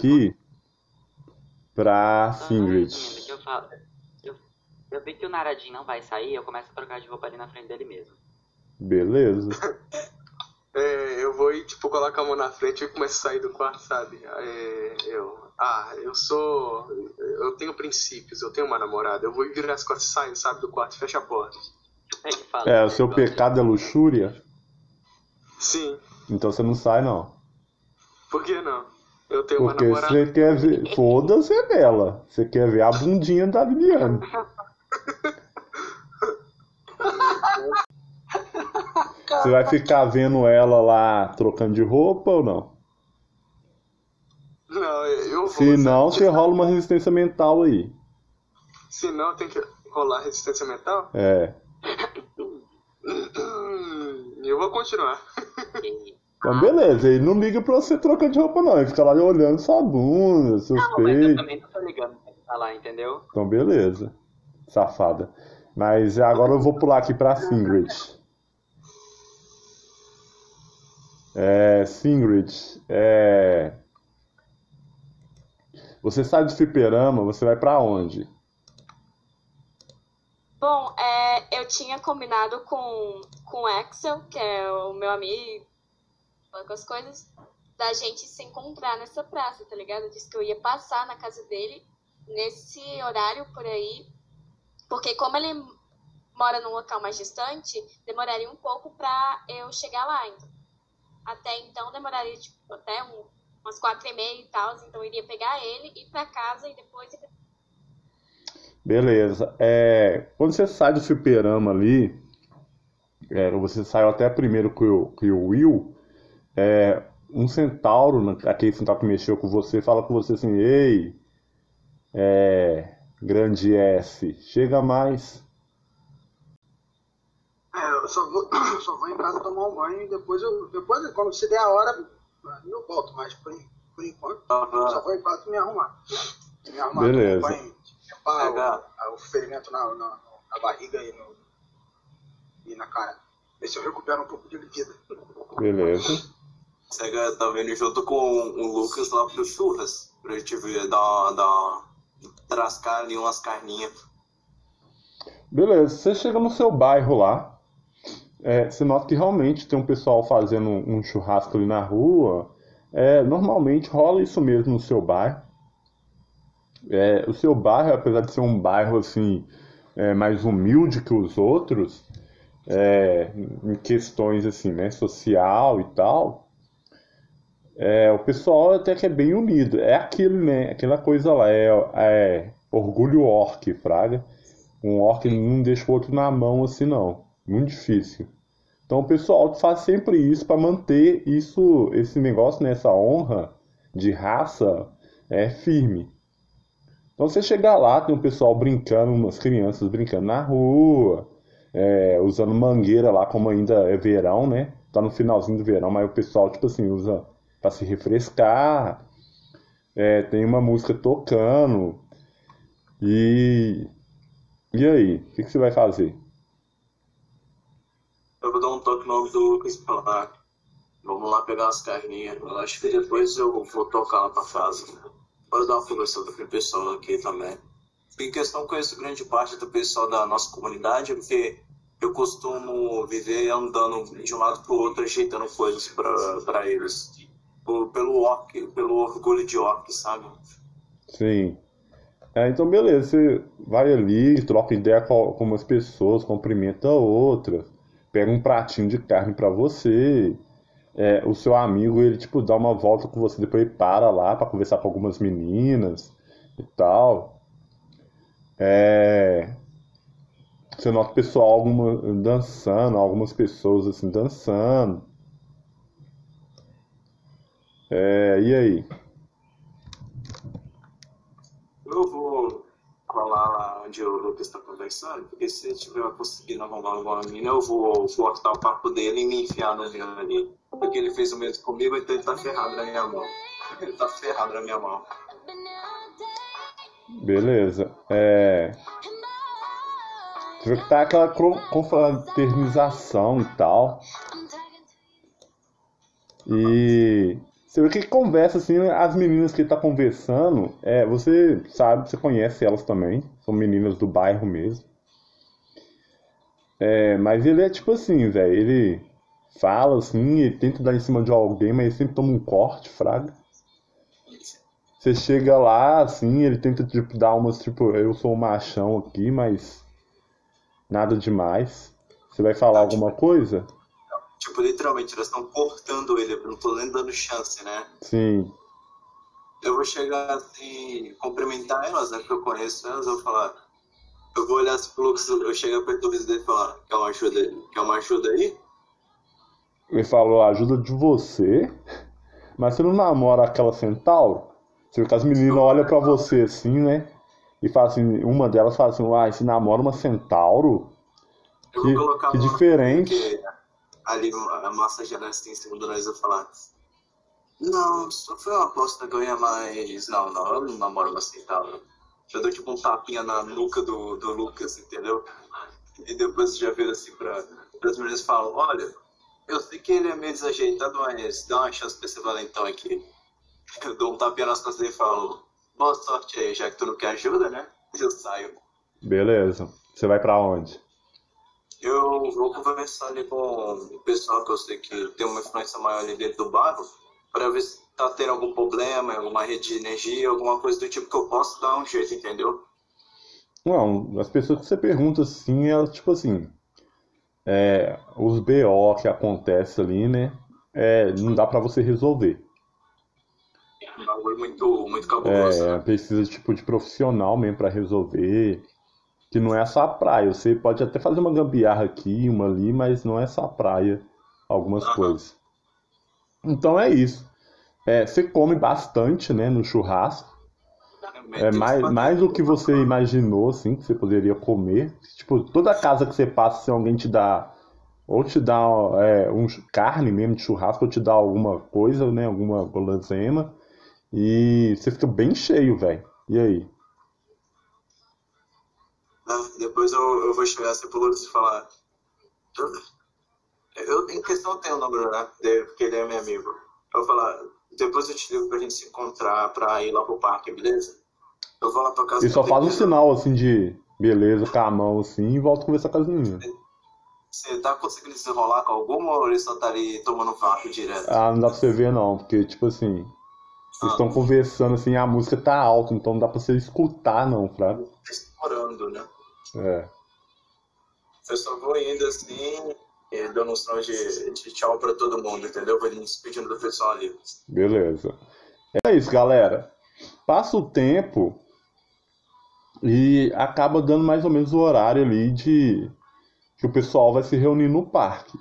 aqui pra Fingrid. Eu, falo, eu, eu vi que o Naradin não vai sair, eu começo a trocar de roupa ali na frente dele mesmo. Beleza. É, eu vou ir, tipo, colocar a mão na frente e começo a sair do quarto, sabe? É, eu. Ah, eu sou. Eu tenho princípios, eu tenho uma namorada. Eu vou virar as costas e saio, sabe, do quarto e fecho a porta. Fala, É, o seu pecado é luxúria? Sim, Então você não sai, não. por que não? Eu tenho uma Porque namorada. você quer ver. Foda-se é dela. Você quer ver a bundinha da Liliane. Você vai ficar vendo ela lá trocando de roupa ou não? Não, eu vou. Se não, você rola uma resistência mental aí. Se não, tem que rolar resistência mental? É. Eu vou continuar. Então, beleza. Ele não liga pra você trocar de roupa, não. Ele fica lá olhando sua bunda, seus Não, mas eu peitos. também não tô ligando pra ele falar, entendeu? Então, beleza. Safada. Mas agora eu vou pular aqui pra Singrid. É, Singrid, é... Você sai do fliperama, você vai pra onde? Bom, é, eu tinha combinado com, com o Axel, que é o meu amigo, com as coisas, da gente se encontrar nessa praça, tá ligado? Eu disse que eu ia passar na casa dele nesse horário por aí, porque como ele mora num local mais distante, demoraria um pouco pra eu chegar lá. Então, até então demoraria tipo, até um, umas quatro e meia e tal, então eu iria pegar ele, ir pra casa e depois Beleza. É, quando você sai do fliperama ali, é, você saiu até primeiro que o, o Will, é, um centauro, né, aquele centauro que mexeu com você, fala com você assim, ei, é, grande S, chega mais. É, eu só vou, só vou em casa tomar um banho e depois eu. Depois, quando se der a hora, eu volto, mas por, por enquanto eu só vou em casa me arrumar. Me arrumar, Beleza. tomar um banho, limpar o, o ferimento na, na, na barriga e, no, e na cara. Ver se eu recupero um pouco de vida. Beleza. Cega tá vendo junto com o Lucas lá pro churras. Pra gente ver, dar, dar, trascar ali umas carninhas. Beleza, você chega no seu bairro lá, é, você nota que realmente tem um pessoal fazendo um, um churrasco ali na rua. É, normalmente rola isso mesmo no seu bairro. É, o seu bairro, apesar de ser um bairro assim é, mais humilde que os outros, é, em questões assim, né, social e tal, é, o pessoal até que é bem unido. É aquilo, né? Aquela coisa lá, é, é orgulho orc, fraga. Um orc não deixa o outro na mão assim, não. Muito difícil. Então o pessoal faz sempre isso para manter isso, esse negócio, né, essa honra de raça é firme. Então você chegar lá, tem um pessoal brincando, umas crianças brincando na rua, é, usando mangueira lá, como ainda é verão, né? Tá no finalzinho do verão, mas o pessoal, tipo assim, usa para se refrescar. É, tem uma música tocando. E. E aí? O que, que você vai fazer? Eu vou dar um toque no nome do Lucas e falar. Vamos lá pegar as carninhas. Eu acho que depois eu vou tocar lá pra casa. Pode dar uma conversada com o pessoal aqui também. Em questão, conheço grande parte do pessoal da nossa comunidade, porque eu costumo viver andando de um lado pro outro, ajeitando coisas pra, pra eles. Pelo orc, pelo orgulho de orc, sabe? Sim. É, então, beleza. Você vai ali, troca ideia com, com umas pessoas, cumprimenta outras, pega um pratinho de carne pra você. É, o seu amigo, ele, tipo, dá uma volta com você, depois ele para lá pra conversar com algumas meninas e tal. É, você nota o pessoal alguma, dançando, algumas pessoas assim dançando. É, e aí? Eu vou colar lá onde o Lucas está conversando, porque se ele tiver conseguindo arrumar alguma mina, eu vou cortar o papo dele e me enfiar no rio ali. Porque ele fez o mesmo comigo, então ele tá ferrado na minha mão. Ele tá ferrado na minha mão. Beleza. É. Você vê que tá aquela confraternização e tal. E Você vê que conversa assim, as meninas que ele tá conversando, é, você sabe, você conhece elas também, são meninas do bairro mesmo. É, mas ele é tipo assim, velho, ele fala assim, ele tenta dar em cima de alguém, mas ele sempre toma um corte, fraga. Você chega lá, assim, ele tenta tipo, dar umas, tipo, eu sou um machão aqui, mas nada demais. Você vai falar alguma coisa? Tipo, literalmente, elas estão cortando ele, eu não tô nem dando chance, né? Sim. Eu vou chegar assim, cumprimentar elas, né? Porque eu conheço elas, eu vou falar. Eu vou olhar pro Lucas, eu chego perto do dele e falar, quer uma ajuda aí? Quer uma ajuda aí? Ele falou, ajuda de você, mas você não namora aquela centauro? Você vê que as meninas olham pra você assim, né? E fala assim, uma delas fala assim, uai, você namora uma centauro? Eu Que- vou colocar que diferente. Ali a massageando assim em cima do nariz falar. Não, só foi uma aposta ganha, mas. Não, não, eu não namoro uma centauro. Já dou tipo um tapinha na nuca do, do Lucas, entendeu? E depois já vira assim pra, as meninas falam, olha, eu sei que ele é meio desajeitado, mas dá uma chance pra esse valentão aqui. Eu dou um tapinha nas costas e falo, boa sorte aí, já que tu não quer ajuda, né? Eu saio. Beleza. Você vai pra onde? Eu vou conversar ali com o pessoal que eu sei que tem uma influência maior ali dentro do bairro, para ver se tá tendo algum problema, alguma rede de energia, alguma coisa do tipo que eu possa dar um jeito, entendeu? Não, as pessoas que você pergunta assim, elas tipo assim, é, os BO que acontece ali, né? É, não dá pra você resolver. Um bagulho muito, muito cabuloso. É, né? precisa tipo de profissional mesmo pra resolver. Que não é só a praia. Você pode até fazer uma gambiarra aqui, uma ali, mas não é só a praia, algumas coisas. Então é isso. É, você come bastante, né, no churrasco. É mais, mais do que você imaginou, assim, que você poderia comer. Tipo, toda casa que você passa, se alguém te dá, ou te dá é, um carne mesmo de churrasco, ou te dá alguma coisa, né, alguma guloseima, e você fica bem cheio, velho. E aí? Ah, Depois eu, eu vou chegar assim pro Lucas e falar. Eu, em questão, eu tenho o número, né? dele, Porque ele é meu amigo. Eu vou falar, depois eu te ligo pra gente se encontrar pra ir lá pro parque, beleza? Eu vou lá pra casa E só faz um sinal, assim, de beleza com a mão, assim, e volta a conversar com as meninas. Você tá conseguindo desenrolar com alguma ou ele só tá ali tomando vapo direto? Ah, não dá pra você ver, não, porque, tipo assim, eles estão conversando, assim, a música tá alta, então não dá pra você escutar, não, fraga. Tá explorando, né? É. Eu só vou indo assim, e dando um sinal de, de tchau pra todo mundo, entendeu? Vou me despedindo do pessoal ali. Beleza. É isso, galera. Passa o tempo e acaba dando mais ou menos o horário ali de que o pessoal vai se reunir no parque.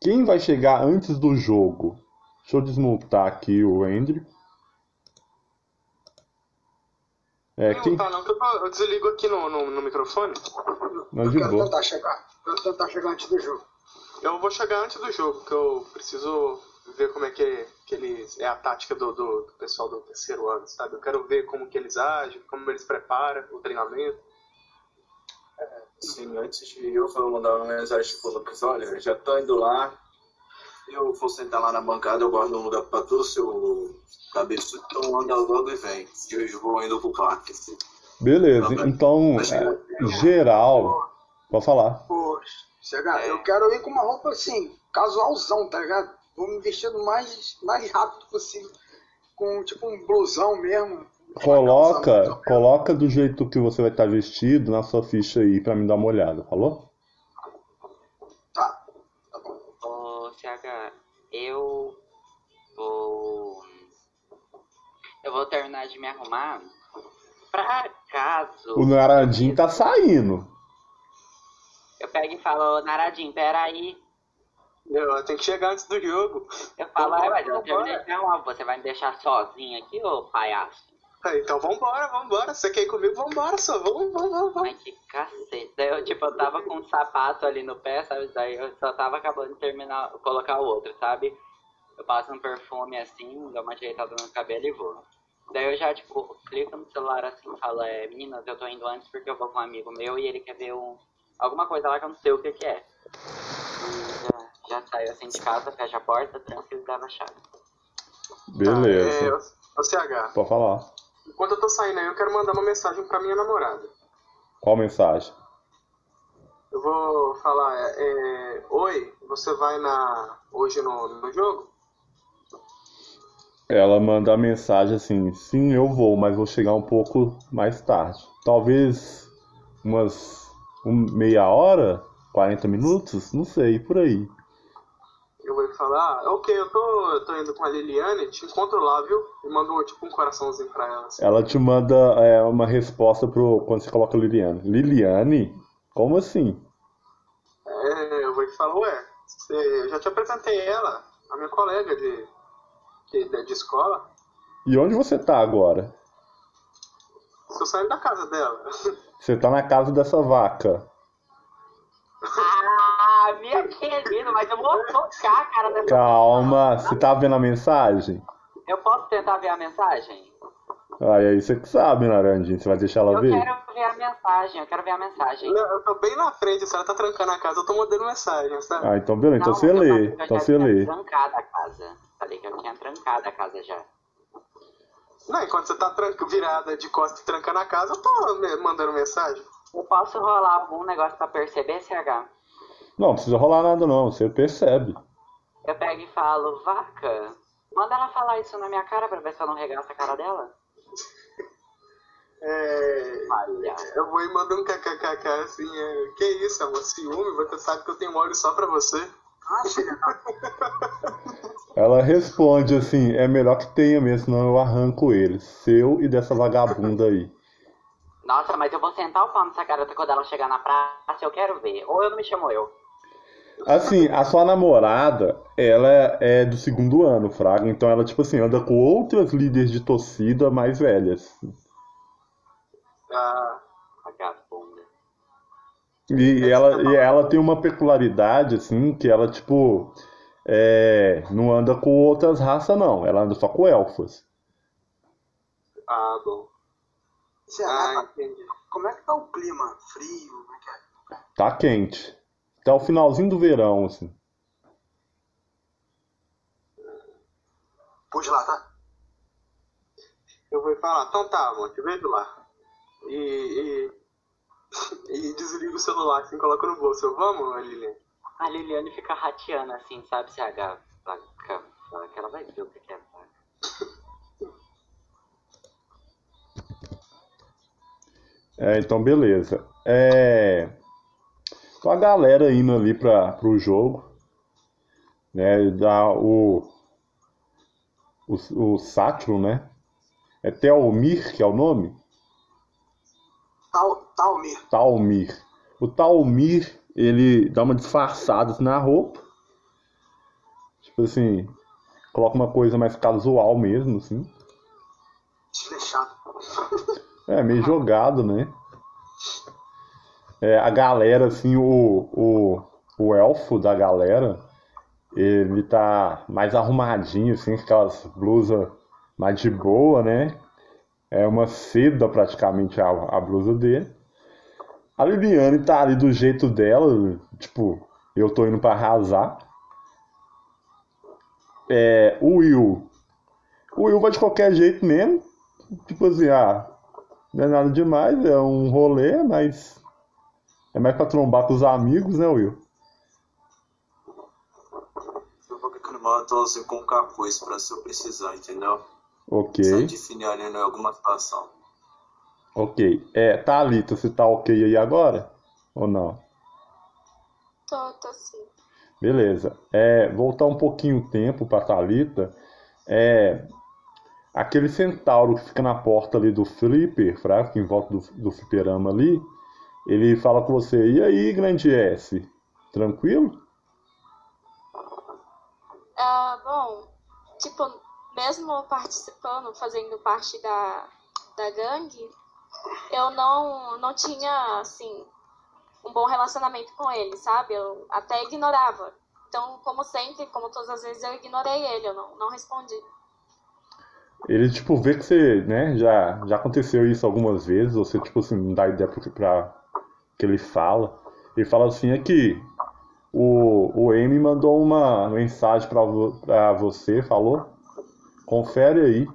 Quem vai chegar antes do jogo? Deixa eu desmontar aqui o Andrew. É, Não, quem... tá não, que eu, eu desligo aqui no, no, no microfone. Não, Eu de quero boa. tentar chegar. Eu quero tentar chegar antes do jogo. Eu vou chegar antes do jogo, que eu preciso ver como é que, que eles. É a tática do, do, do pessoal do terceiro ano, sabe? Eu quero ver como que eles agem, como eles preparam o treinamento. Sim, antes de eu vou mandar uma mensagem pro Lucas, olha, eu já tô indo lá, eu vou sentar lá na bancada, eu guardo um lugar pra tu, seu cabeçudo, então anda logo e vem. Eu, eu vou indo pro parque. Beleza, então, é, geral, pode falar. Poxa, chegar. Eu quero ir com uma roupa assim, casualzão, tá ligado? Vou me vestir do mais, mais rápido possível. Com tipo um blusão mesmo. Coloca, coloca do jeito que você vai estar vestido na sua ficha aí pra me dar uma olhada, falou? Tá, tá bom. CH, eu vou. Eu vou terminar de me arrumar. Pra caso. O Naradinho tá saindo. Eu pego e falo, ô Naradinho, peraí. Eu tenho que chegar antes do jogo. Eu falo, é, mas eu terminei de me arrumar. Você vai me deixar sozinho aqui, ô palhaço? Ah, Então vambora, vambora. Você quer ir comigo? Vambora, só. Vamos, vamos, vamos. Ai, que cacete. Daí eu, tipo, eu tava com um sapato ali no pé, sabe? Daí eu só tava acabando de terminar, colocar o outro, sabe? Eu passo um perfume assim, dou uma ajeitada no cabelo e vou. Daí eu já, tipo, clico no celular assim e falo, é, meninas, eu tô indo antes porque eu vou com um amigo meu e ele quer ver um, alguma coisa lá que eu não sei o que que é. E já, já saio assim de casa, fecha a porta, tranquilo e leva a chave. Beleza. É, ô CH, Pode falar. Enquanto eu tô saindo aí, eu quero mandar uma mensagem pra minha namorada. Qual mensagem? Eu vou falar, é, é, oi, você vai na hoje no, no jogo? Ela manda a mensagem assim: sim, eu vou, mas vou chegar um pouco mais tarde. Talvez umas um- meia hora, 40 minutos, não sei, por aí. Falar, ah, ok, eu tô, eu tô indo com a Liliane, te encontro lá, viu? E mando tipo um coraçãozinho pra ela. Assim. Ela te manda é, uma resposta pro quando você coloca Liliane. Liliane? Como assim? É, eu vou te falar, ué, você- eu já te apresentei ela, a minha colega de, de, de escola. E onde você tá agora? Estou saindo da casa dela. Você tá na casa dessa vaca. Mas eu vou tocar a cara dessa Calma, você tá vendo a mensagem? Eu posso tentar ver a mensagem? Aí aí você que sabe, Naranjinha. Você vai deixar ela Eu ver? quero ver a mensagem, eu quero ver a mensagem. Não, eu tô bem na frente, se ela tá trancando a casa, eu tô mandando mensagem, sabe? Ah, então beleza. Então você eu lê. falei que eu Então você tinha lê. trancado a casa. Falei que eu tinha trancado a casa já. Não, enquanto você tá tranca, virada de costas e trancando a casa, eu tô me- mandando mensagem. Eu posso rolar algum negócio pra perceber, CH? Não, não precisa rolar nada não. Você percebe. Eu pego e falo, vaca, manda ela falar isso na minha cara pra ver se eu não regaço a cara dela. É, eu vou e mando um kkkk assim, é, que isso, amor, ciúme, você sabe que eu tenho olho só pra você. Ah, Ela responde assim: é melhor que tenha mesmo, senão eu arranco ele. Seu e dessa vagabunda aí. Nossa, mas eu vou sentar o pau nessa garota quando ela chegar na praça, eu quero ver. Ou eu não me chamo eu. Assim, a sua namorada, ela é do segundo ano, Fraga. Então ela, tipo assim, anda com outras líderes de torcida mais velhas. Ah, Vagabunda. E ela, e ela tem uma peculiaridade, assim, que ela, tipo, é, não anda com outras raças, não. Ela anda só com elfos. ah, bom. Você, Ah, entendi. como é que tá o clima? Frio? Como é que é? Tá quente. Até o finalzinho do verão, assim. Pode ir lá, tá? Eu vou falar, então tá, amor, te vejo lá. E, e, e desliga o celular assim, coloca no bolso. Eu vamos, Lilian? A Liliane fica rateando assim, sabe, CH? Vaca, vaca, ela vai ver o que é. É, então beleza. É, a galera indo ali para pro jogo, né? Dá o o, o Sátiro, né? É Telmir que é o nome? Tal, Talmir. Talmir. O Talmir, ele dá uma disfarçada na roupa. Tipo assim, coloca uma coisa mais casual mesmo, assim. Desleixado. É, meio jogado, né? É, a galera, assim, o, o, o elfo da galera, ele tá mais arrumadinho, assim, com aquelas blusas mais de boa, né? É uma seda praticamente a, a blusa dele. A Liliane tá ali do jeito dela, tipo, eu tô indo pra arrasar. É, o Will. O Will vai de qualquer jeito mesmo. Tipo assim, ah, não é nada demais, é um rolê, mas é mais pra trombar com os amigos, né, Will? Eu vou ficando malatoso com capuz pra se eu precisar, entendeu? Ok, Sai de fininho em alguma situação. ok. É, Thalita, você tá ok aí agora? Ou não? Tô, tô sim. Beleza. É, voltar um pouquinho o tempo pra Thalita. É, aquele centauro que fica na porta ali do flipper, fraco, em volta do, do fliperama ali, ele fala com você, e aí, grande S? Tranquilo? Ah, bom, tipo, mesmo participando, fazendo parte da, da gangue, eu não, não tinha, assim, um bom relacionamento com ele, sabe? Eu até ignorava. Então, como sempre, como todas as vezes, eu ignorei ele, eu não, não respondi. Ele, tipo, vê que você, né, já, já aconteceu isso algumas vezes, você, tipo assim, não dá ideia pra que ele fala. Ele fala assim, aqui, o, o M mandou uma mensagem pra, vo- você, falou? Confere aí.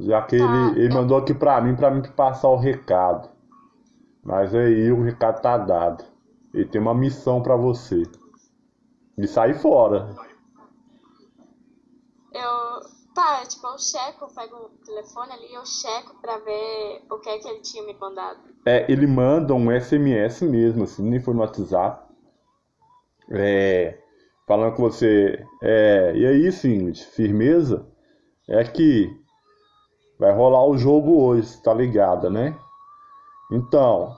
Já que ele, Tá. ele mandou aqui pra mim, pra mim passar o recado. Mas aí o recado tá dado. Ele tem uma missão pra você. De sair fora. Eu. Tá, tipo, eu checo, eu pego o telefone ali, eu checo pra ver o que é que ele tinha me mandado. É, ele manda um SMS mesmo, assim, nem foi no WhatsApp. É, falando com você. É, e aí, Singlet, firmeza? É que vai rolar o jogo hoje, tá ligada, né? Então,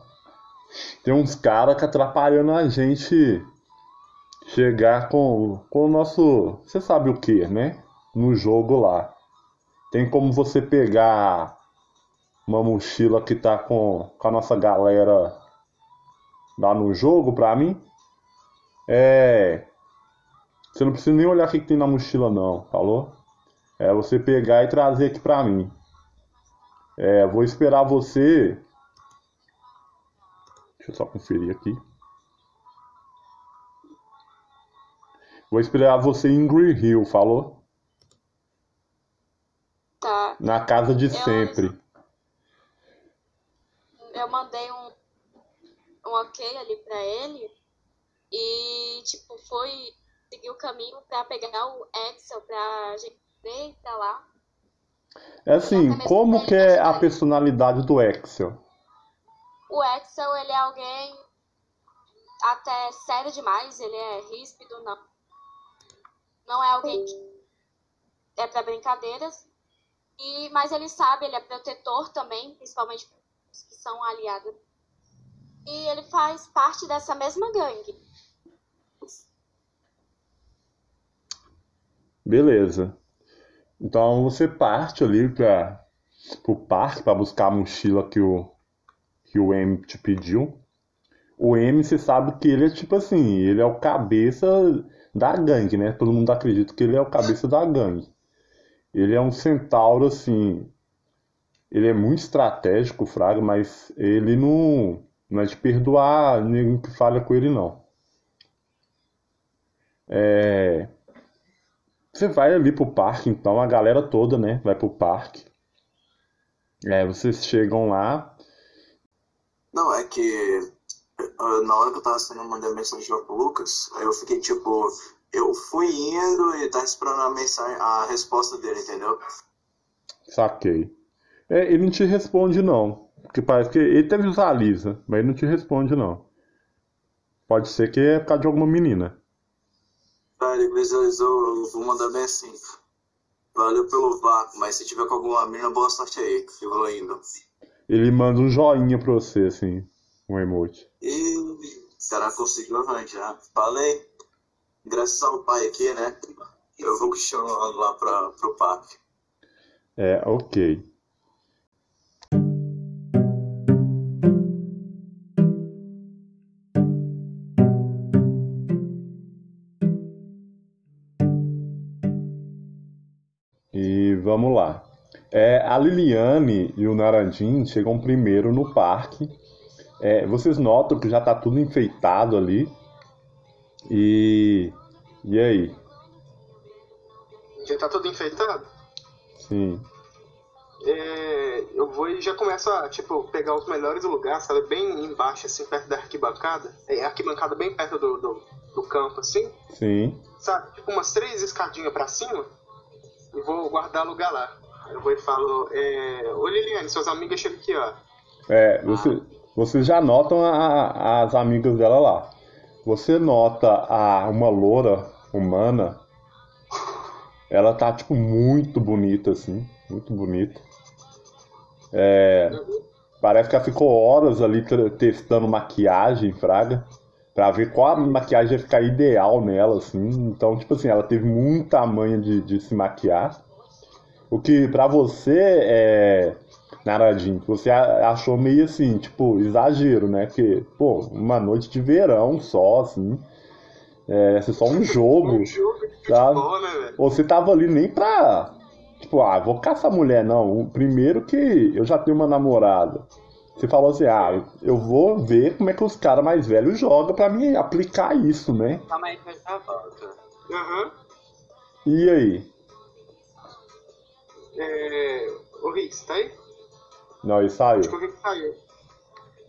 tem uns caras que atrapalhando a gente chegar com, com o nosso. Você sabe o que, né? No jogo lá. Tem como você pegar uma mochila que tá com, com a nossa galera lá no jogo pra mim. É. Você não precisa nem olhar o que, que tem na mochila, não, falou? É você pegar e trazer aqui pra mim. É, vou esperar você. Deixa eu só conferir aqui. Vou esperar você em Green Hill, falou? Tá. Na casa de sempre. Eu mandei um, um ok ali pra ele e, tipo, foi seguir o caminho pra pegar o Excel pra gente ver pra lá. É assim, como que é a personalidade do Excel? O Excel, ele é alguém até sério demais, ele é ríspido, não. Não é alguém que é pra brincadeiras. E, mas ele sabe, ele é protetor também, principalmente os que são aliados. E ele faz parte dessa mesma gangue. Beleza. Então você parte ali para o parque para buscar a mochila que o que o M te pediu. O M, você sabe que ele é tipo assim, ele é o cabeça da gangue, né? Todo mundo acredita que ele é o cabeça da gangue. Ele é um centauro assim, ele é muito estratégico, Fraga, mas ele não não é de perdoar ninguém que falha com ele não. É, você vai ali pro parque, então, a galera toda, né? Vai pro parque. É, vocês chegam lá. Não, é que ah, na hora que eu tava sendo mandando mensagem pro Lucas, aí eu fiquei tipo, eu fui indo e tava esperando a mensagem, a resposta dele, entendeu? Saquei. É, ele não te responde, não. Porque parece que ele até visualiza, mas ele não te responde, não. Pode ser que é por causa de alguma menina. Tá, ele visualizou, eu vou mandar bem assim. Valeu pelo vácuo, mas se tiver com alguma mina, boa sorte aí, eu vou indo. Ele manda um joinha pra você, assim, um emoji. E será que conseguiu arranjar? Falei, graças ao pai aqui, né? Eu vou questionando lá pra, pro parque. É, ok. E vamos lá. É, a Liliane e o Narandim chegam primeiro no parque. É, vocês notam que já tá tudo enfeitado ali. E. E aí? Já tá tudo enfeitado? Sim. É, eu vou e já começo a, tipo, pegar os melhores lugares, sabe? Bem embaixo, assim, perto da arquibancada. É, a arquibancada bem perto do, do, do campo, assim. Sim. Sabe? Tipo, umas três escadinhas pra cima. E vou guardar lugar lá. Eu vou e falo, é... Ô Liliane, suas amigas chegam aqui, ó. É, você, vocês já notam a- as amigas dela lá. Você nota a, uma loura humana. Ela tá, tipo, muito bonita, assim. Muito bonita. É, parece que ela ficou horas ali testando maquiagem, fraga. Pra ver qual a maquiagem ia ficar ideal nela, assim. Então, tipo assim, ela teve muita manha de, de se maquiar. O que pra você é. Naradinho, você a- achou meio assim, tipo, exagero, né? Porque, pô, uma noite de verão só, assim. É, ser só um jogo. Um jogo Tá. futebol, né, velho? Você tava ali nem pra. Tipo, ah, vou caçar mulher, não. O Primeiro que eu já tenho uma namorada. Você falou assim, ah, eu vou ver como é que os caras mais velhos jogam pra me aplicar isso, né? Calma aí que eu já volto. Aham. E aí? É... Ô Rick, você tá aí? Não, ele saiu. Tipo, o que que saiu?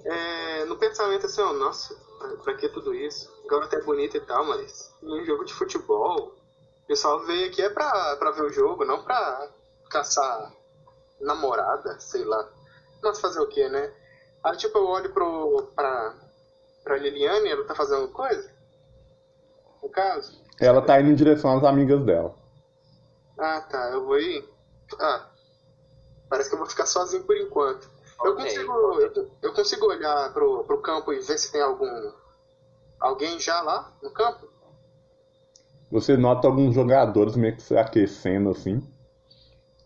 É, no pensamento assim, ó, nossa, pra que tudo isso? Garota é bonita e tal, mas num jogo de futebol, o pessoal veio aqui é pra, pra ver o jogo, não pra caçar namorada, sei lá. Mas fazer o que, né? Aí tipo, eu olho pro, pra, pra Liliane, ela tá fazendo coisa? No caso? Ela tá indo em direção às amigas dela. Ah, tá, eu vou ir. Ah, parece que eu vou ficar sozinho por enquanto. Eu Ok. consigo, eu, eu consigo olhar pro, pro campo e ver se tem algum. Alguém já lá no campo? Você nota alguns jogadores meio que se aquecendo assim,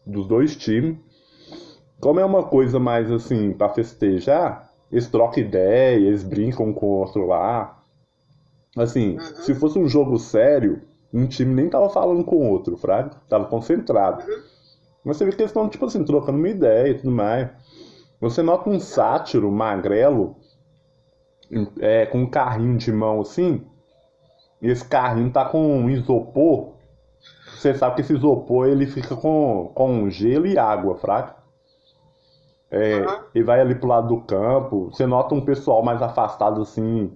dos dois times. Como é uma coisa mais assim, pra festejar, eles trocam ideia, eles brincam com o outro lá. Assim, Uhum. se fosse um jogo sério, um time nem tava falando com o outro, fraga? Tava concentrado. Uhum. Mas você vê que eles estão, tipo assim, trocando uma ideia e tudo mais. Você nota um sátiro magrelo, é, com um carrinho de mão assim, e esse carrinho tá com um isopor. Você sabe que esse isopor ele fica com, com gelo e água, fraca? É, Aham. e vai ali pro lado do campo. Você nota um pessoal mais afastado assim,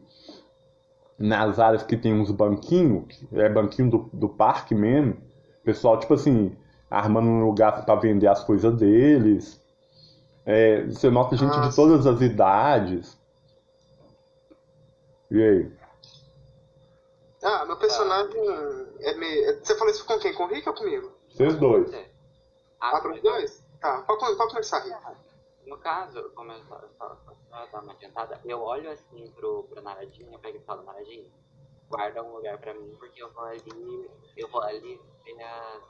nas áreas que tem uns banquinhos, é banquinho do, do parque mesmo. Pessoal, tipo assim, armando um lugar pra vender as coisas deles. É, você nota gente de Nossa. todas as idades. E aí? Ah, meu personagem é meio. Você falou isso com quem? Com o Rick ou comigo? Vocês dois. Você. Ah, para os dois? Tá, pode, pode começar, Rick. No caso, como eu só, só, só, só dar uma adiantada, eu olho assim pro, pro Naradinho, eu pego e falo, Naradinho, guarda um lugar pra mim, porque eu vou ali, eu vou ali ver as,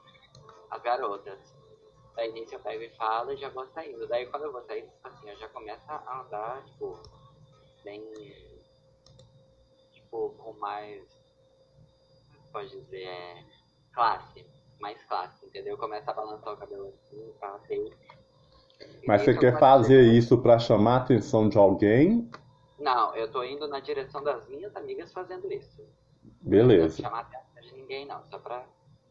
as garotas. Daí nisso eu pego e falo e já vou saindo. Daí quando eu vou saindo, tipo assim, eu já começo a andar, tipo, bem, tipo, com mais, pode dizer, é, classe, mais classe, entendeu? Começa a balançar o cabelo assim, ter Mas você Isso quer fazer isso pra chamar a atenção de alguém? Não, eu tô indo na direção das minhas amigas fazendo isso. Não Beleza. chamar a atenção de ninguém, não. Só pra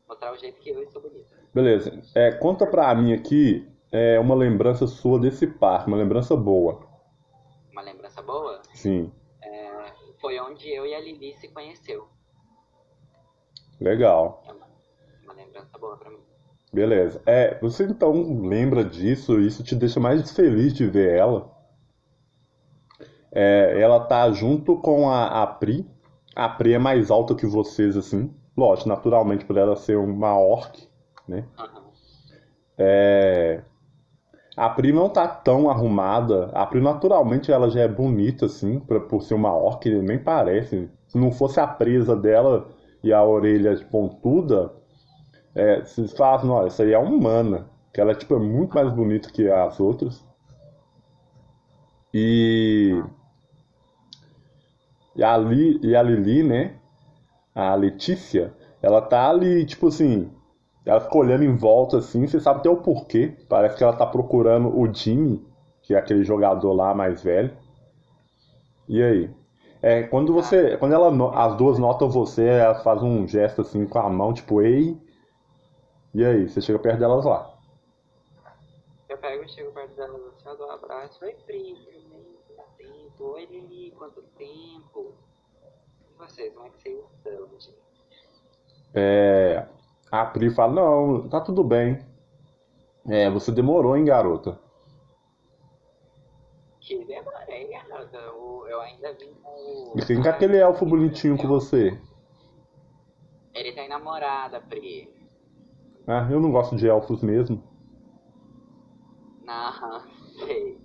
mostrar o jeito que eu sou bonita. Beleza. É, conta pra mim aqui é, uma lembrança sua desse parque, uma lembrança boa. Uma lembrança boa Sim. é, foi onde eu e a Lili se conheceu. Legal. É uma, uma lembrança boa pra mim. Beleza. É, você então lembra disso, isso te deixa mais feliz de ver ela. É, ela tá junto com a, a Pri. A Pri é mais alta que vocês, assim. Lógico, naturalmente por ela ser uma orc, né? É, A Pri não tá tão arrumada. A Pri, naturalmente, ela já é bonita, assim, pra, por ser uma orc, nem parece. Se não fosse a presa dela e a orelha pontuda, é, vocês falam, não, essa aí é humana. Que ela tipo, é muito mais bonita que as outras. E. E a, Li, e a Lili, né? A Letícia, ela tá ali, tipo assim. Ela fica olhando em volta assim, você sabe até o porquê. Parece que ela tá procurando o Jimmy, que é aquele jogador lá mais velho. E aí? É, quando você. Quando ela, as duas notam você, ela faz um gesto assim com a mão, tipo, ei. E aí? Você chega perto delas lá. Eu pego e chego perto dela assim, eu dou um abraço. Oi, Pri, tudo bem? Quanto tempo? Oi, Lili, quanto tempo? Vocês, como é que vocês estão, gente? É, a Pri fala, não, tá tudo bem. É, você demorou, hein, garota? Que demorei, garota. Eu, eu ainda vim com. E quem que é aquele elfo bonitinho com você? Ele tem namorada, Pri. Ah, eu não gosto de elfos mesmo. Não, sei.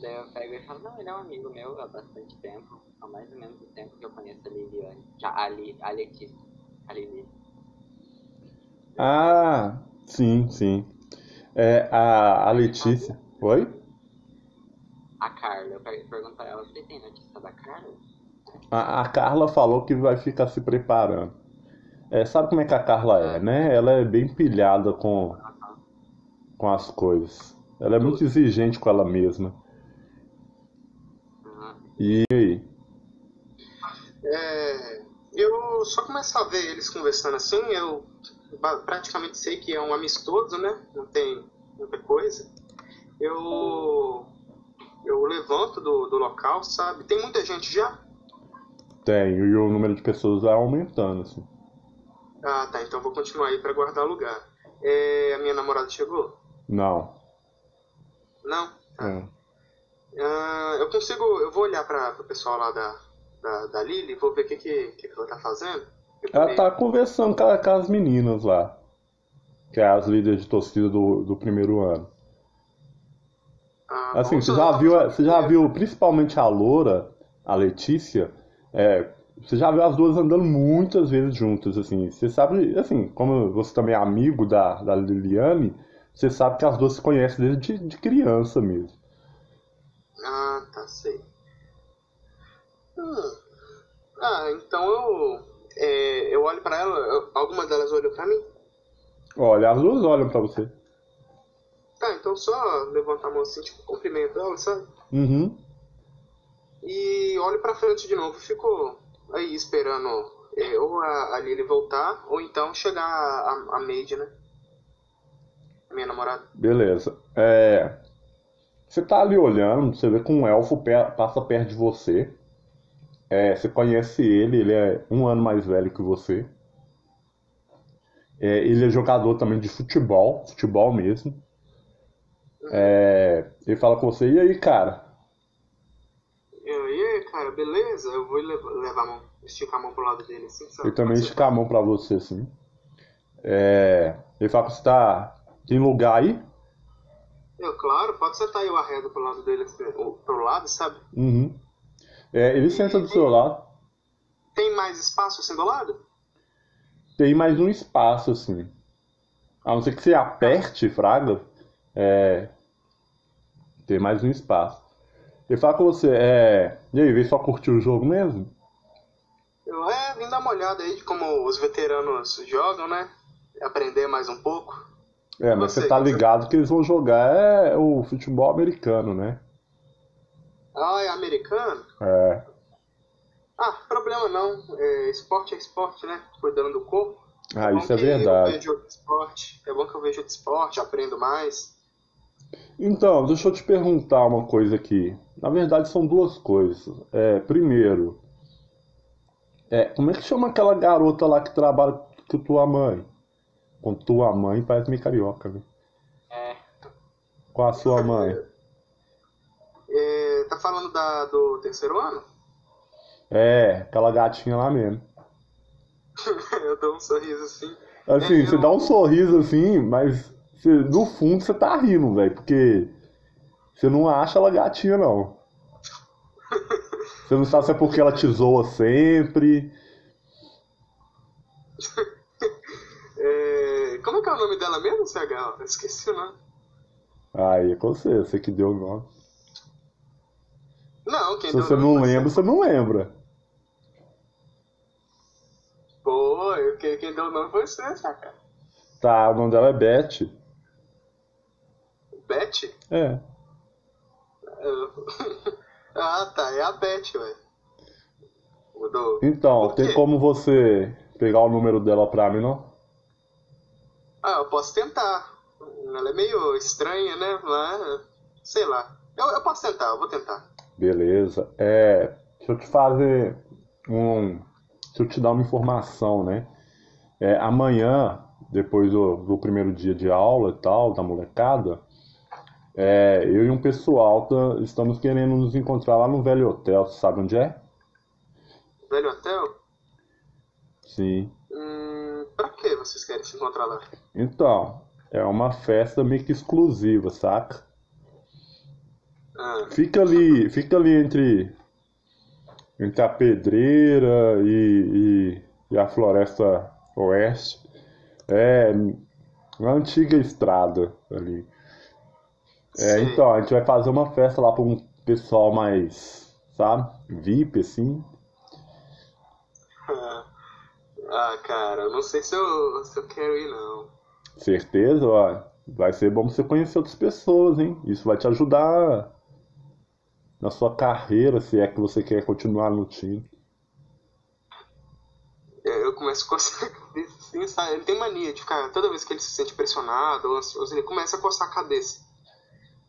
Daí eu pego e falo, não, ele é um amigo meu há bastante tempo. Há mais ou menos o tempo que eu conheço a Liliane. A, Li, a Letícia. A Lili. Ah, sim, sim. É, a, a Letícia. Oi? A Carla. Eu per- pergunto pra ela, você tem notícia da Carla? A, a Carla falou que vai ficar se preparando. É, sabe como é que a Carla é, né? Ela é bem pilhada com, com as coisas. Ela é muito exigente com ela mesma. E aí? É, eu só começo a ver eles conversando assim, eu praticamente sei que é um amistoso, né? Não tem muita coisa. Eu eu levanto do, do local, sabe? Tem muita gente já? Tem, e o número de pessoas vai aumentando, assim. Ah, tá. Então vou continuar aí pra guardar o lugar. É, a minha namorada chegou? Não. Não? Tá. É. Ah, eu consigo. Eu vou olhar para o pessoal lá da, da, da Lily, vou ver o que, que, que ela tá fazendo. Ela tá conversando com, com as meninas lá. Que é as líderes de torcida do, do primeiro ano. Ah, Assim, bom, você já viu, você já viu principalmente a Loura, a Letícia, é, você já viu as duas andando muitas vezes juntas, assim. Você sabe, assim, como você também é amigo da, da Liliane, você sabe que as duas se conhecem desde de, de criança mesmo. Ah, tá, sei. Hum. Ah, então eu. é, eu olho pra ela, eu- alguma delas olhou pra mim? Olha, as duas olham pra você. Tá, então só levantar a mão assim, tipo, cumprimento ela, sabe? Uhum. E olho pra frente de novo, fico aí esperando é, ou a, a Lily voltar, ou então chegar a, a Maid, né? Minha namorada. Beleza. É, você tá ali olhando, você vê que um elfo passa perto de você. É, você conhece ele, ele é um ano mais velho que você. É, ele é jogador também de futebol, futebol mesmo. É, ele fala com você, e aí, cara? Eu, e aí, cara, beleza? Eu vou levar, a mão, esticar a mão pro lado dele, assim, sabe? Ele também Pode ser? estica a mão pra você, assim. É, ele fala que você tá. Tem lugar aí? Eu, claro, pode sentar aí o arredo pro lado dele, pro lado, sabe? Uhum. É, ele senta do seu lado. Tem mais espaço assim do lado? tem mais um espaço, assim. A não ser que você aperte, Fraga, é, tem mais um espaço. Ele fala com você, é, e aí, veio só curtir o jogo mesmo? Eu, é, vim dar uma olhada aí de como os veteranos jogam, né? Aprender mais um pouco. É, mas Você, você tá você- ligado que eles vão jogar é, o futebol americano, né? Ah, é americano? É, Ah, problema não. É, esporte é esporte, né? Cuidando do corpo. ah, bom isso é que Eu verdade. vejo outro esporte. É bom que eu vejo outro esporte, aprendo mais. Então, deixa eu te perguntar uma coisa aqui. Na verdade, são duas coisas. É, primeiro, é, como é que chama aquela garota lá que trabalha com tua mãe? Com tua mãe parece meio carioca, né? É, Com a sua mãe. É, tá falando da, do terceiro ano? É, aquela gatinha lá mesmo. eu dou um sorriso assim. Assim, É, você eu- dá um sorriso assim, mas você- no fundo você tá rindo, velho, porque você não acha ela gatinha, não. Você não sabe se é porque ela te zoa sempre. Como é que é o nome dela mesmo, CH? Eu esqueci o nome. Aí é com você, você que deu o nome. Não, quem Se deu você o nome não lembra, você não lembra. Pô, eu- quem, quem deu o nome foi você, saca? Tá, o nome dela é Beth. Beth? É. Ah, tá, é a Beth, velho. Do... Então, tem como você pegar o número dela pra mim, não? Ah, eu posso tentar. Ela é meio estranha, né? Mas, sei lá. Eu, eu posso tentar, eu vou tentar. Beleza. É, deixa eu te fazer um. Deixa eu te dar uma informação, né? É, amanhã, depois do, do primeiro dia de aula e tal, da molecada, é, eu e um pessoal tá- estamos querendo nos encontrar lá no velho hotel. Você sabe onde é? Velho hotel? Sim. Hum, vocês querem se encontrar lá? Então, é uma festa meio que exclusiva, saca? Ah, Fica ali, fica ali entre, entre a pedreira e, e, e a floresta oeste. É uma antiga estrada ali. É, então, a gente vai fazer uma festa lá para um pessoal mais, sabe, VIP, assim. Ah, cara, eu não sei se eu, se eu quero ir, não. Certeza, ó. Vai ser bom você conhecer outras pessoas, hein? Isso vai te ajudar na sua carreira, se é que você quer continuar no time. Eu eu começo a coçar a cabeça assim, sabe? Ele tem mania de ficar, toda vez que ele se sente pressionado ou ansioso, ele começa a coçar a cabeça.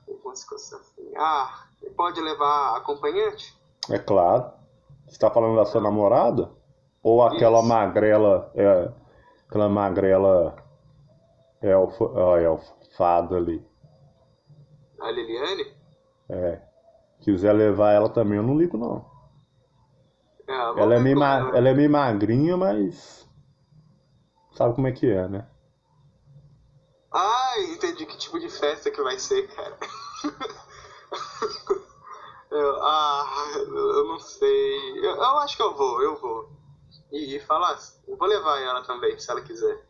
Ele começa a coçar assim. Ah, ele pode levar acompanhante? É claro. Você tá falando da sua namorada? Ou aquela Isso. magrela, é, aquela magrela elfa, ó, elfa, fada ali. A Liliane? É. Quiser levar ela também, eu não ligo não. É, Ela é meio, ma- ela. ela é meio magrinha, mas sabe como é que é, né? Ah, entendi que tipo de festa que vai ser, cara. eu, ah, eu não sei. Eu, eu acho que eu vou, eu vou. E, e falar, eu vou levar ela também, se ela quiser.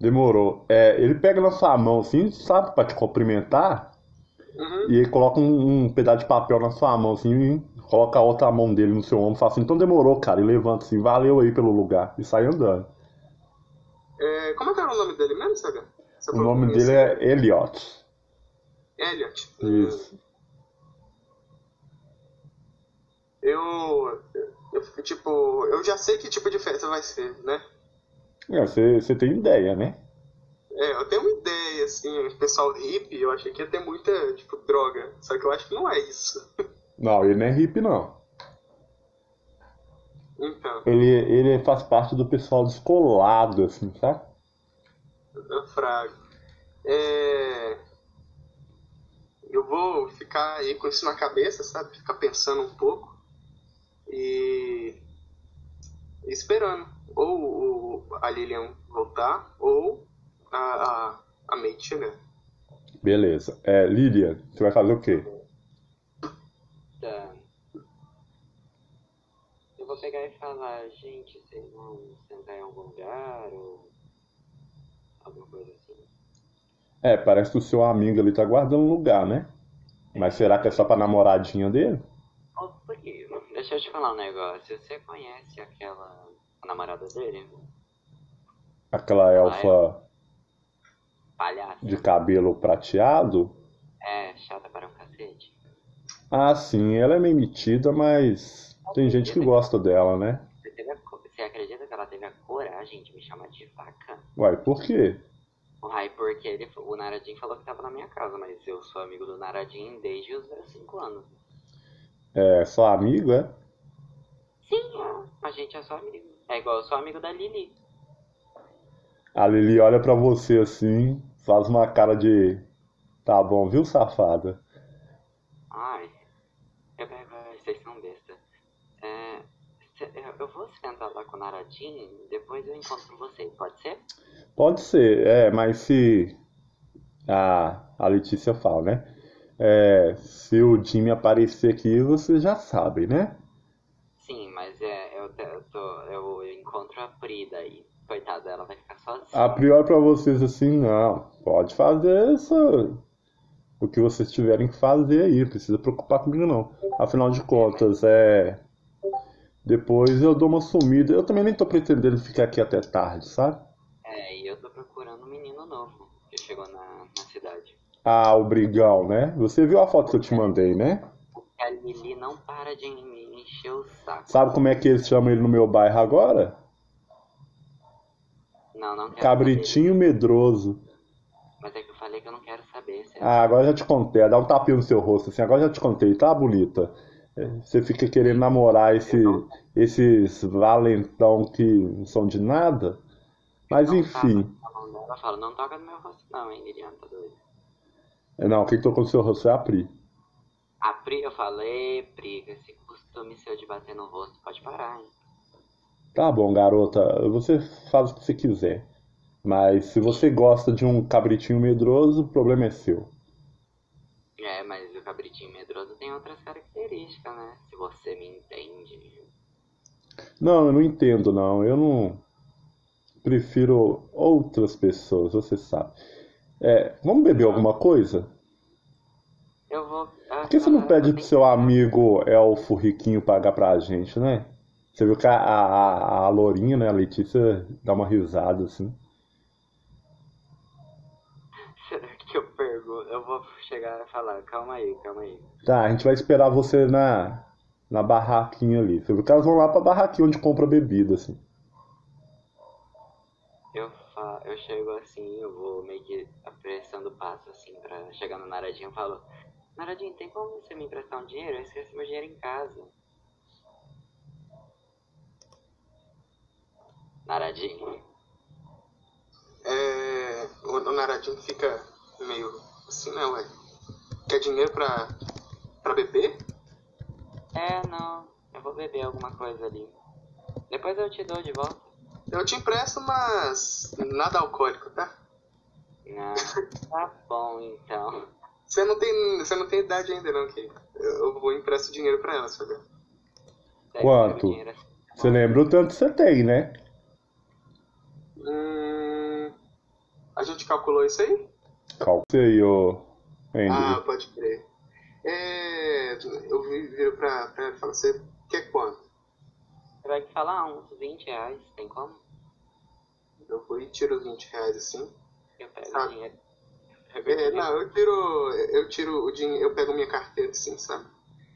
Demorou. É, ele pega na sua mão assim, sabe, pra te cumprimentar, Uhum. e ele coloca um, um pedaço de papel na sua mão assim, e coloca a outra mão dele no seu ombro e fala assim, então demorou, cara, e levanta assim, valeu aí pelo lugar, e sai andando. É, como é que era o nome dele mesmo, Saga? Você O nome dele é Elliot. Elliot. Isso. Eu, eu, tipo, eu já sei que tipo de festa vai ser, né? É, você você tem ideia, né? É, eu tenho uma ideia, assim, o pessoal hippie, eu achei que ia ter muita, tipo, droga. Só que eu acho que não é isso. Não, ele não é hippie, não. Então, Ele, ele faz parte do pessoal descolado, assim, sabe? eu frago. É... Eu vou ficar aí com isso na cabeça, sabe? Ficar pensando um pouco. E... esperando. Ou o- a Lilian voltar, ou a, a, a Mate chegar. Beleza. É, Lilian, você vai fazer o quê? Tá. Eu vou pegar e falar, gente, vocês vão sentar em algum lugar ou alguma coisa assim. É, parece que o seu amigo ali tá guardando lugar, né? Mas será que é só pra namoradinha dele? Ô, primo, deixa eu te falar um negócio. Você conhece aquela namorada dele? Aquela elfa Palhaça? de cabelo prateado? É, chata para um cacete. Ah, sim, ela é meio metida, mas tem gente que gosta dela, né? Você, a você acredita que ela teve a coragem de me chamar de vaca? Uai, por quê? Ai, porque ele, o Naradin falou que tava na minha casa, mas eu sou amigo do Naradin desde os meus 5 anos. É só amigo, é? Sim, a gente é só amigo. É igual eu sou amigo da Lili. A Lili olha pra você assim, faz uma cara de. Tá bom, viu, safada? Ai, eu pego, vocês são besta. É, eu- vou sentar lá com o Naradin, depois eu encontro vocês, pode ser? Pode ser, é, mas se. A, a Letícia fala, né? É, se o Jimmy aparecer aqui, vocês já sabem, né? Sim, mas é, eu, eu, tô, eu encontro a Pri daí. Coitada, ela vai ficar sozinha. A priori pra vocês assim, não. Pode fazer isso. O que vocês tiverem que fazer aí, não precisa preocupar comigo não. Afinal de contas, é. Depois eu dou uma sumida. Eu também nem tô pretendendo ficar aqui até tarde, sabe? É, e eu tô procurando um menino novo que chegou na, na cidade. Ah, o Brigão, né? Você viu a foto que eu te mandei, né? A Lili não para de me encher o saco. Sabe como é que eles chamam ele no meu bairro agora? Não, não quero Cabritinho medroso. saber. Mas é que eu falei que eu não quero saber. Você Ah, agora já te contei. Dá um tapinha no seu rosto assim. Agora já te contei, tá, bonita? É, Você fica querendo namorar esse, esses valentão que não são de nada? Mas não enfim. tava Ela fala, não toca no meu rosto não, hein, Lilian, tá doido? É, Não, quem tocou no seu rosto foi a Pri. A Pri, eu falei, Pri, esse costume seu de bater no rosto, pode parar, hein? Tá bom, garota. Você faz o que você quiser. Mas se você gosta de um cabritinho medroso, o problema é seu. É, mas o cabritinho medroso tem outras características, né? Se você me entende. Não, eu não entendo, não. Eu não. Prefiro outras pessoas, você sabe. É, vamos beber alguma coisa? Eu vou. ah, Por que você não ah, pede eu pro seu amigo Elfo Riquinho pagar pra gente, né? Você viu que a, a, a, Lourinha, né, a Letícia, dá uma risada assim. Será que eu pergunto? Eu vou chegar e falar, calma aí, calma aí. Tá, a gente vai esperar você na, na barraquinha ali. Você viu que elas vão lá pra barraquinha onde compra bebida, assim. eu, eu chego assim, eu vou meio que apressando o passo assim pra chegar no Naradinho e falo, Naradinho, tem como você me emprestar um dinheiro? Eu esqueci meu dinheiro em casa. Naradinho. É, o, o Naradinho fica meio assim, né, ué? Quer dinheiro pra, pra beber? É, não. Eu vou beber alguma coisa ali. Depois eu te dou de volta. Eu te empresto, mas nada alcoólico, tá? Ah, tá bom então. Você não tem, você não tem idade ainda não, que eu vou empresto dinheiro pra ela, sabe? Daí Quanto? Você lembra o tanto que você tem, né? Hum, a gente calculou isso aí? Aí, ô Ah, pode crer. É, eu vi- viro pra, pra ela e falo, você quer quanto? Você vai falar uns 20 reais, tem como? Eu vou e tiro os 20 reais assim. Eu pego Tá. o dinheiro. Eu pego o É, não, eu tiro, eu tiro o dinheiro, eu pego minha carteira assim, sabe?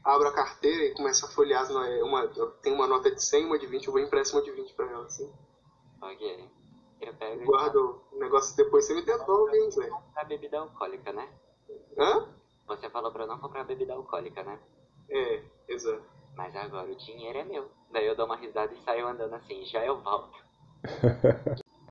Abro a carteira e começo a folhear as uma, eu tenho uma nota de 100, uma de 20, eu vou emprestar uma de 20 pra ela, assim. Ok. Eu pego e Guardo o negócio depois, você me devolve, hein, Zé? comprar bebida alcoólica, né? Hã? Você falou pra eu não comprar bebida alcoólica, né? É, exato. Mas agora o dinheiro é meu. Daí eu dou uma risada e saio andando assim, já eu volto.